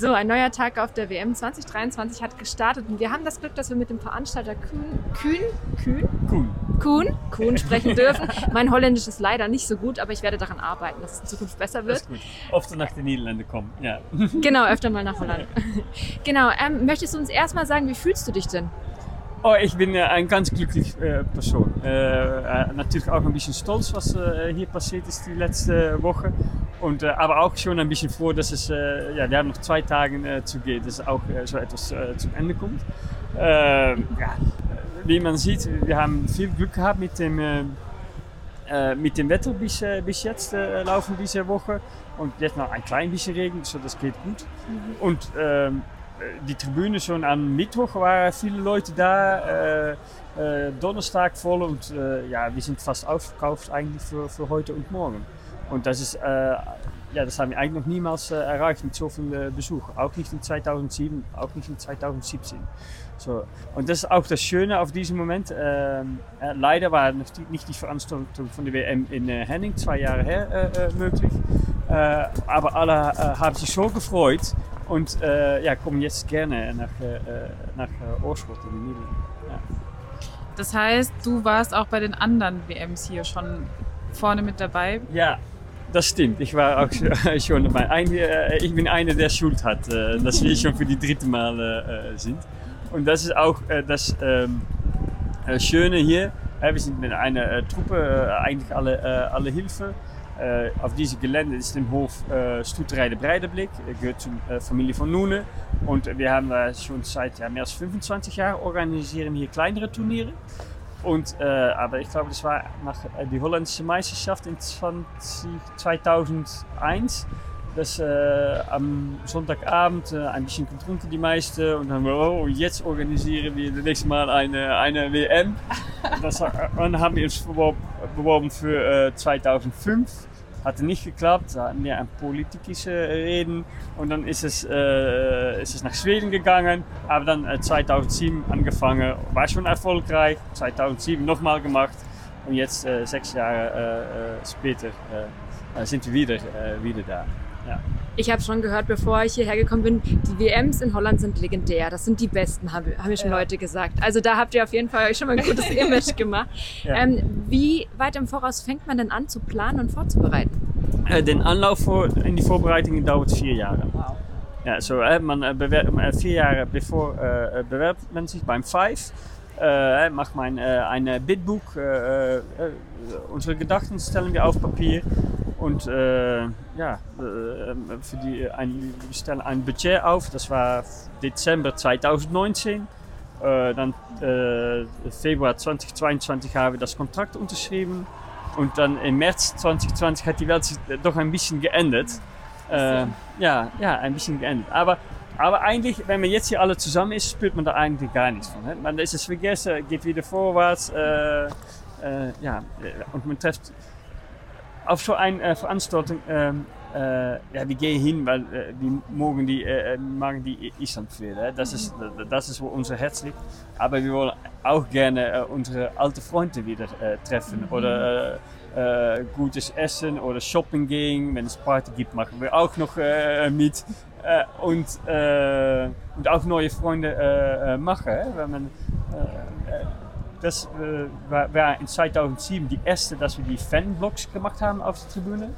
So, ein neuer Tag auf der WM 2023 hat gestartet und wir haben das Glück, dass wir mit dem Veranstalter Kühn, Kühn, Kühn, Kuhn. Kuhn, Kuhn sprechen dürfen. mein Holländisch ist leider nicht so gut, aber ich werde daran arbeiten, dass es in Zukunft besser Das wird. ist gut. Oft nach den Niederlanden kommen. Ja. Genau, öfter mal nach Holland. Genau, ähm, möchtest du uns erstmal sagen, wie fühlst du dich denn? Oh, ich bin äh, ein ganz glückliche äh, Person. Äh, äh, natürlich auch ein bisschen stolz, was äh, hier passiert ist die letzte Woche. Und, äh, aber auch schon ein bisschen froh, dass es, äh, ja, wir haben noch zwei Tage äh, zu gehen, dass auch so etwas zum Ende kommt. Äh, ja, wie man sieht, wir haben viel Glück gehabt mit dem, mit dem Wetter bis, bis jetzt laufen diese Woche. Und jetzt noch ein klein bisschen Regen, so das geht gut. Und ähm, die Tribüne schon am Mittwoch waren viele Leute da. Donnerstag voll und ja, wir sind fast ausverkauft eigentlich für, für heute und morgen. Und das ist, äh, ja, das haben wir eigentlich noch niemals äh, erreicht mit so viel äh, Besuch. Auch nicht in 2007, auch nicht in 2017. So. Und das ist auch das Schöne auf diesem Moment. Ähm, äh, leider war nicht die Veranstaltung von der WM in äh, Henning zwei Jahre her äh, möglich. Aber alle haben sich so gefreut und ja, kommen jetzt gerne nach, nach Oorschot in die Niederlande. Ja. Das heißt, du warst auch bei den anderen WMs hier schon vorne mit dabei. Ja, das stimmt. Ich war auch schon dabei. Ein, ich bin einer, der Schuld hat, dass wir schon für die dritte Mal sind. Und das ist auch äh, das äh, Schöne hier. Wir sind mit einer Truppe, eigentlich alle, alle Hilfe. Auf diesem Gelände ist im Hof äh, de Breideblick, gehört zur Familie von Nune. Und wir haben schon seit ja, mehr als 25 Jahren organisieren hier kleinere Turniere. Und, äh, aber ich glaube, das war nach äh, die holländische Meisterschaft in 20, 2001. Das äh, am Sonntagabend äh, ein bisschen getrunken, die meisten. Und dann oh, jetzt organisieren wir das nächste Mal eine, eine WM. Das, äh, dann haben wir uns beworben, beworben für äh, 2005. Hatte nicht geklappt, da hatten wir ein politische Reden. Und dann ist es, äh, ist es nach Schweden gegangen. Aber dann äh, 2007 angefangen, war schon erfolgreich. 2007 nochmal gemacht. Und jetzt, äh, sechs Jahre äh, äh, später, äh, äh, sind wir wieder, äh, wieder da. Ja. Ich habe schon gehört, bevor ich hierher gekommen bin, die WMs in Holland sind legendär. Das sind die besten, haben, haben mir schon Ja. Leute gesagt. Also da habt ihr auf jeden Fall euch schon mal ein gutes Image gemacht. Ja. Ähm, wie weit im Voraus fängt man denn an zu planen und vorzubereiten? Äh, den Anlauf voor, in die Voorbereidingen dauert vier Jahre. Ja, so, äh, man, äh, äh, vier Jahre bevor äh, äh, bewerbt man sich beim Five. Äh, macht man äh, ein Bitbook. Äh, unsere Gedanken stellen wir auf Papier. Und äh, ja, äh, für die, ein, wir stellen ein Budget auf. Das war Dezember 2019. Äh, dann äh, Februar 2022 haben wir das Kontrakt unterschrieben. Und dann im März 2020 hat die Welt sich doch ein bisschen geändert. Äh, ja, ja, ein bisschen geändert. Aber, aber eigentlich, wenn man jetzt hier alle zusammen ist, spürt man da eigentlich gar nichts von. Hè? Man ist es vergessen, geht wieder vorwärts. Äh, äh, ja, und man trifft auf so eine äh, Veranstaltung. ähm, äh, ja, wir gehen hin, weil äh, wir morgen die, äh, morgen die Island. Hè? Das, ist, das ist, wo unser Herz liegt. Aber wir wollen auch gerne unsere alten Freunde wieder treffen. Oder äh, äh, gutes Essen oder Shopping gehen. Wenn es Party gibt, machen wir auch noch mit. Und, äh, und auch neue Freunde machen. Wenn man, das äh, war, war in 2007 die erste, dass wir die Fanblogs gemacht haben auf der Tribüne.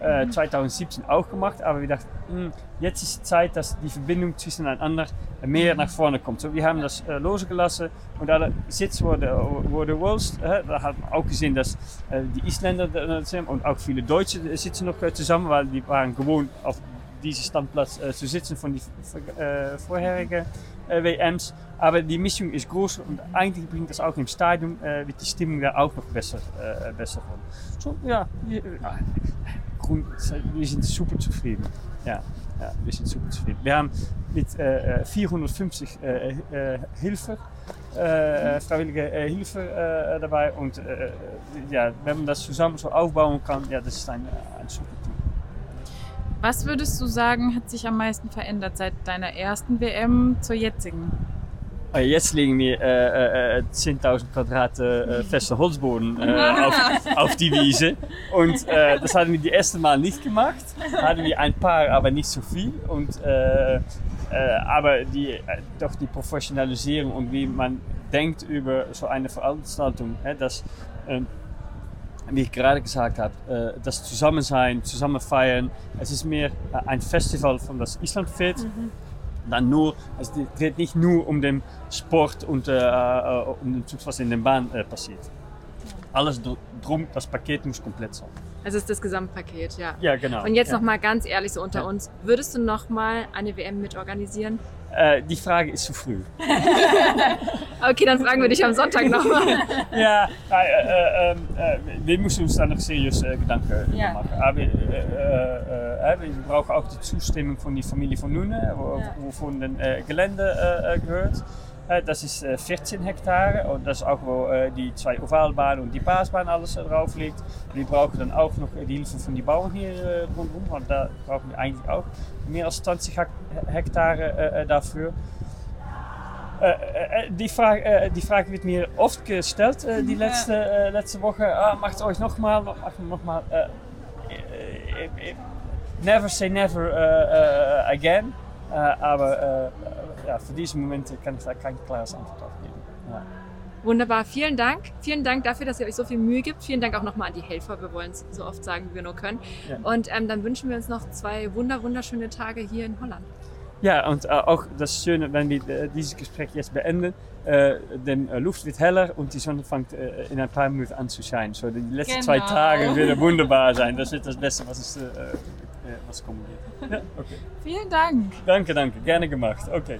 Äh, 2017 auch gemacht, aber wir dachten, hm, jetzt ist die Zeit, dass die Verbindung zwischen einander mehr nach vorne kommt. So, wir haben das äh, losgelassen und alle Sitz wurde, wurde Worlds. Äh, da haben wir auch gesehen, dass äh, die Isländer sind und auch viele Deutsche äh, sitzen noch äh, zusammen, weil die waren gewohnt auf diesem Standplatz äh, zu sitzen von die äh, vorherigen WMs. Aber die Mischung ist groß und eigentlich bringt das auch im Stadion, wird die Stimmung da auch noch besser, äh, besser von. Ja, wir, sind super zufrieden. Ja, ja, wir sind super zufrieden. Wir haben mit äh, 450 äh, äh, Hilfe, äh, freiwillige äh, Hilfe äh, dabei und äh, ja, wenn man das zusammen so aufbauen kann, ja, das ist ein, ein super. Was würdest du sagen, hat sich am meisten verändert seit deiner ersten WM zur jetzigen? Oh, jetzt legen wir äh, äh, 10.000 Quadrat äh, feste Holzboden äh, auf, auf, die Wiese. Und äh, das hatten wir die erste Mal nicht gemacht. Hatten wir ein paar, aber nicht so viel. Und, äh, aber die, doch die Professionalisierung und wie man denkt über so eine Veranstaltung, dass, ähm, wie ich gerade gesagt habe, äh, das Zusammensein, zusammen feiern. Es ist mehr ein Festival von das Island Fit. Mhm dann nur, es geht nicht nur um den Sport und äh, äh um den Zug, was in der Bahn äh, passiert. Alles drum, das Paket muss komplett sein. Also ist das Gesamtpaket, ja. Ja, genau. Und jetzt ja. noch mal ganz ehrlich so unter ja. uns, würdest du noch mal eine WM mitorganisieren? Äh, die Frage ist zu früh. okay, dann fragen wir dich am Sonntag nochmal. ja, äh, äh, wir müssen uns da noch seriös Gedanken ja. machen. Aber wir brauchen auch die Zustimmung von der Familie von Nune, wovon das Gelände gehört. das ist 14 Hektar und das ist auch, wo die zwei Ovalbahnen und die Paasbahn alles drauf liegt. Wir brauchen dann auch noch die Hilfe von den Bauern hier rundherum, want da brauchen wir eigentlich auch mehr als 20 Hektar dafür. Die, Frage, die Frage wird mir oft gestellt, die letzte, letzte Woche. Ah, macht euch nochmal, macht nochmal. never say never again. aber ja, für diesen Moment kann ich da kein klares Antwort auf geben. Ja. Wunderbar, vielen Dank. Vielen Dank dafür, dass ihr euch so viel Mühe gibt. Vielen Dank auch nochmal an die Helfer. Wir wollen es so oft sagen, wie wir nur können. Ja. Und ähm, dann wünschen wir uns noch zwei wunder wunderschöne Tage hier in Holland. Ja, und auch das Schöne, wenn wir äh, dieses Gespräch jetzt beenden, äh, denn Luft wird heller und die Sonne fängt in ein paar Minuten an zu scheinen. So, die letzten genau. zwei Tage werden wunderbar sein. Das ist das Beste, was, es, äh, was kommen wird. Ja, okay. Vielen Dank. Danke, danke. Gerne gemacht. Okay.